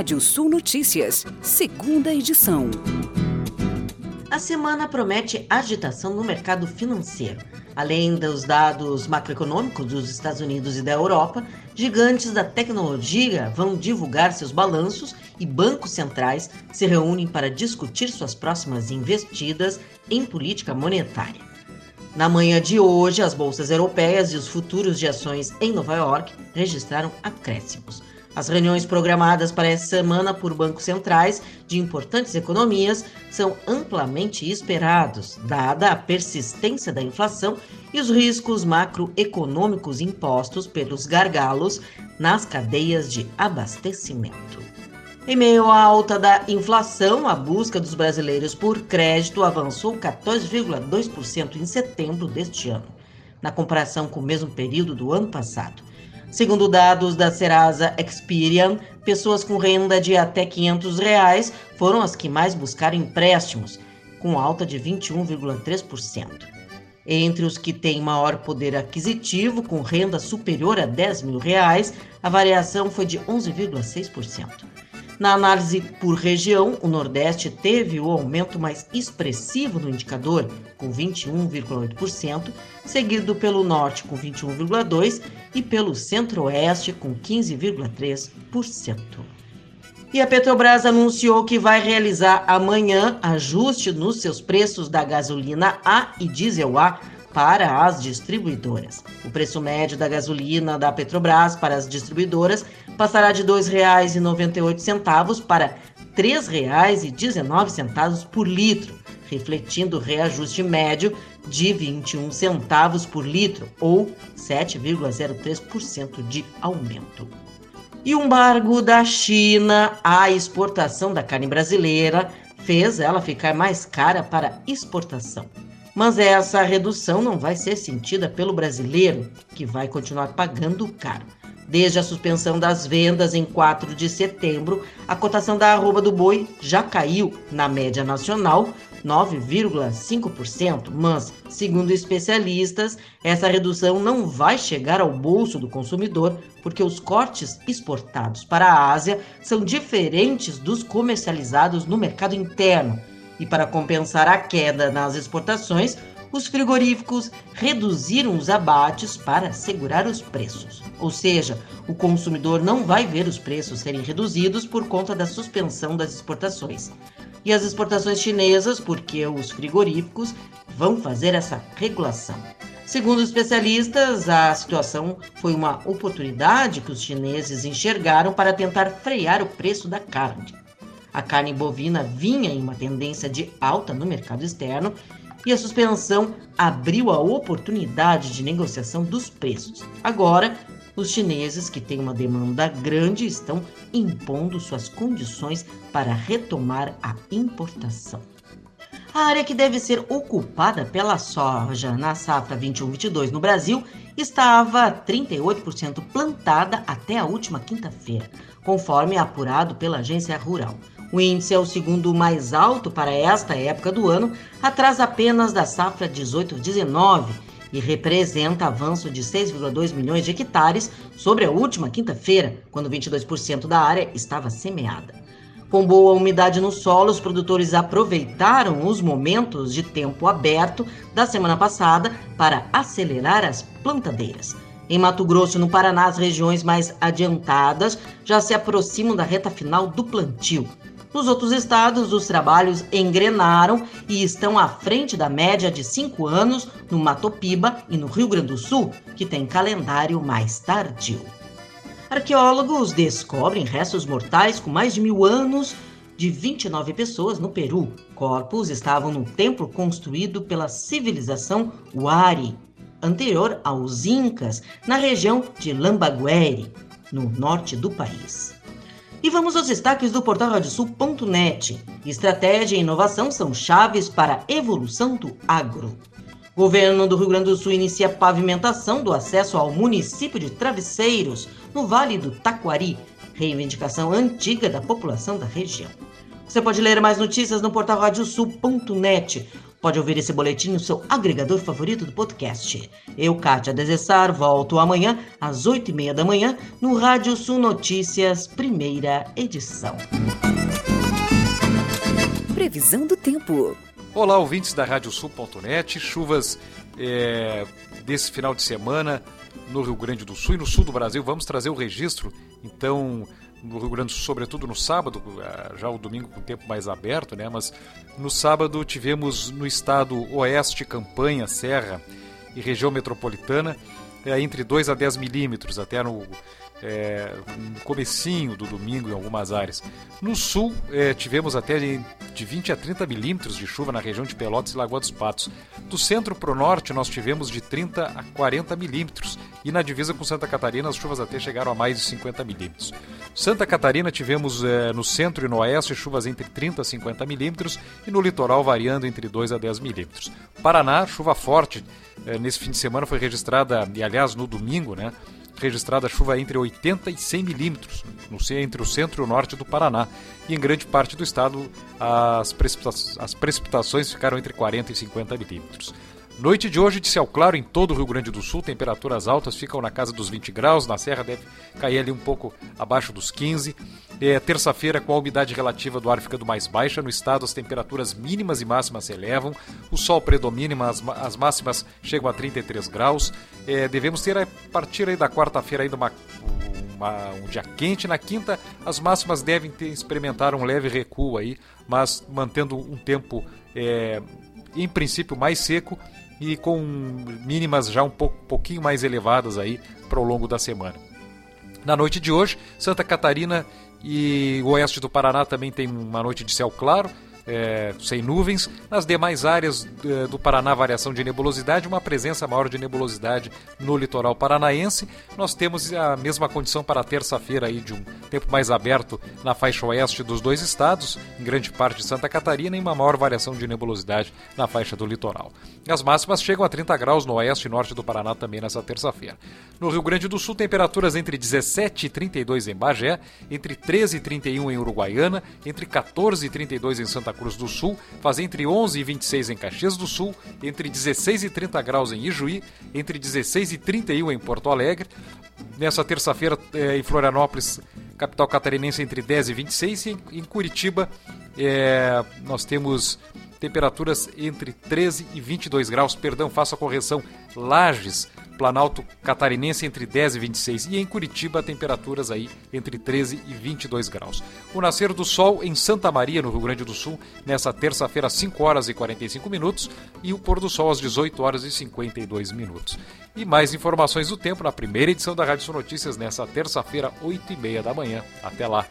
Rádio Sul Notícias, segunda edição. A semana promete agitação no mercado financeiro. Além dos dados macroeconômicos dos Estados Unidos e da Europa, gigantes da tecnologia vão divulgar seus balanços e bancos centrais se reúnem para discutir suas próximas investidas em política monetária. Na manhã de hoje, as bolsas europeias e os futuros de ações em Nova York registraram acréscimos. As reuniões programadas para essa semana por bancos centrais de importantes economias são amplamente esperados, dada a persistência da inflação e os riscos macroeconômicos impostos pelos gargalos nas cadeias de abastecimento. Em meio à alta da inflação, a busca dos brasileiros por crédito avançou 14,2% em setembro deste ano, na comparação com o mesmo período do ano passado. Segundo dados da Serasa Experian, pessoas com renda de até 500 reais foram as que mais buscaram empréstimos, com alta de 21,3%. Entre os que têm maior poder aquisitivo, com renda superior a 10 mil reais, a variação foi de 11,6%. Na análise por região, o Nordeste teve o aumento mais expressivo no indicador, com 21,8%, seguido pelo Norte, com 21,2%, e pelo Centro-Oeste, com 15,3%. E a Petrobras anunciou que vai realizar amanhã ajuste nos seus preços da gasolina A e diesel A para as distribuidoras. O preço médio da gasolina da Petrobras para as distribuidoras passará de R$ 2,98 para R$ 3,19 por litro, refletindo o reajuste médio de 21 centavos por litro, ou 7,03% de aumento. E o embargo da China à exportação da carne brasileira fez ela ficar mais cara para exportação. Mas essa redução não vai ser sentida pelo brasileiro, que vai continuar pagando caro. Desde a suspensão das vendas em 4 de setembro, a cotação da arroba do boi já caiu, na média nacional, 9,5%, mas, segundo especialistas, essa redução não vai chegar ao bolso do consumidor porque os cortes exportados para a Ásia são diferentes dos comercializados no mercado interno. E para compensar a queda nas exportações, os frigoríficos reduziram os abates para segurar os preços. Ou seja, o consumidor não vai ver os preços serem reduzidos por conta da suspensão das exportações. E as exportações chinesas, porque os frigoríficos vão fazer essa regulação. Segundo especialistas, a situação foi uma oportunidade que os chineses enxergaram para tentar frear o preço da carne. A carne bovina vinha em uma tendência de alta no mercado externo e a suspensão abriu a oportunidade de negociação dos preços. Agora, os chineses, que têm uma demanda grande, estão impondo suas condições para retomar a importação. A área que deve ser ocupada pela soja na safra 21-22 no Brasil estava 38% plantada até a última quinta-feira, conforme apurado pela agência rural. O índice é o segundo mais alto para esta época do ano, atrás apenas da safra 18-19 e representa avanço de 6,2 milhões de hectares sobre a última quinta-feira, quando 22% da área estava semeada. Com boa umidade no solo, os produtores aproveitaram os momentos de tempo aberto da semana passada para acelerar as plantadeiras. Em Mato Grosso no Paraná, as regiões mais adiantadas já se aproximam da reta final do plantio. Nos outros estados, os trabalhos engrenaram e estão à frente da média de cinco anos no Mato Piba e no Rio Grande do Sul, que tem calendário mais tardio. Arqueólogos descobrem restos mortais com mais de mil anos de 29 pessoas no Peru. Corpos estavam no templo construído pela civilização Huari, anterior aos Incas, na região de Lambagueri, no norte do país. E vamos aos destaques do portal radiosul.net. Estratégia e inovação são chaves para a evolução do agro. Governo do Rio Grande do Sul inicia pavimentação do acesso ao município de Travesseiros, no Vale do Taquari, reivindicação antiga da população da região. Você pode ler mais notícias no portal radiosul.net. Pode ouvir esse boletim no seu agregador favorito do podcast. Eu, Kátia Desessar, volto amanhã às 8h30 da manhã no Rádio Sul Notícias, primeira edição. Previsão do tempo. Olá, ouvintes da Radiosul.net. Chuvas é, desse final de semana no Rio Grande do Sul e no sul do Brasil. Vamos trazer o registro, então, no Rio Grande do Sul, sobretudo no sábado, eh, já o domingo com o tempo mais aberto, né? Mas no sábado tivemos no estado oeste, Campanha, Serra e região metropolitana, é, entre 2 a 10 milímetros, até no é, no comecinho do domingo em algumas áreas. No sul, é, tivemos até de, de 20 a 30 milímetros de chuva na região de Pelotas e Lagoa dos Patos. Do centro para o norte, nós tivemos de 30 a 40 milímetros. E na divisa com Santa Catarina, as chuvas até chegaram a mais de 50 milímetros. Santa Catarina, tivemos é, no centro e no oeste chuvas entre 30 a 50 milímetros e no litoral variando entre 2 a 10 milímetros. Paraná, chuva forte. É, nesse fim de semana foi registrada, e aliás no domingo, né? registrada chuva entre 80 e 100 milímetros entre o centro e o norte do Paraná. E em grande parte do estado, as, as precipitações ficaram entre 40 e 50 milímetros. Noite de hoje de céu claro em todo o Rio Grande do Sul, temperaturas altas ficam na casa dos 20 graus, na Serra deve cair ali um pouco abaixo dos 15. É, Terça-feira, com a umidade relativa do ar ficando mais baixa, no estado as temperaturas mínimas e máximas se elevam, o sol predomina, as, as máximas chegam a 33 graus. É, devemos ter a partir da quarta-feira ainda uma, um dia quente. Na quinta, as máximas devem ter, experimentar um leve recuo aí, mas mantendo um tempo, é, em princípio, mais seco e com mínimas já um pouco, pouquinho mais elevadas aí para o longo da semana. Na noite de hoje, Santa Catarina e o oeste do Paraná também tem uma noite de céu claro, é, sem nuvens. Nas demais áreas é, do Paraná, variação de nebulosidade, uma presença maior de nebulosidade no litoral paranaense. Nós temos a mesma condição para terça-feira aí de um tempo mais aberto na faixa oeste dos dois estados, em grande parte de Santa Catarina, e uma maior variação de nebulosidade na faixa do litoral. As máximas chegam a 30 graus no oeste e norte do Paraná também nessa terça-feira. No Rio Grande do Sul, temperaturas entre 17 e 32 em Bagé, entre 13 e 31 em Uruguaiana, entre 14 e 32 em Santa Cruz do Sul, faz entre 11 e 26 em Caxias do Sul, entre 16 e 30 graus em Ijuí, entre 16 e 31 em Porto Alegre. Nessa terça-feira, eh, em Florianópolis, capital catarinense, entre 10 e 26. E em Curitiba, é, nós temos temperaturas entre 13 e 22 graus. Perdão, faço a correção. Lages, Planalto Catarinense entre 10 e 26 e em Curitiba temperaturas aí entre 13 e 22 graus. O nascer do sol em Santa Maria, no Rio Grande do Sul, nessa terça-feira às 5 horas e 45 minutos e o pôr do sol às 18 horas e 52 minutos. E mais informações do tempo na primeira edição da Rádio Sul Notícias nessa terça-feira, 8 e meia da manhã. Até lá!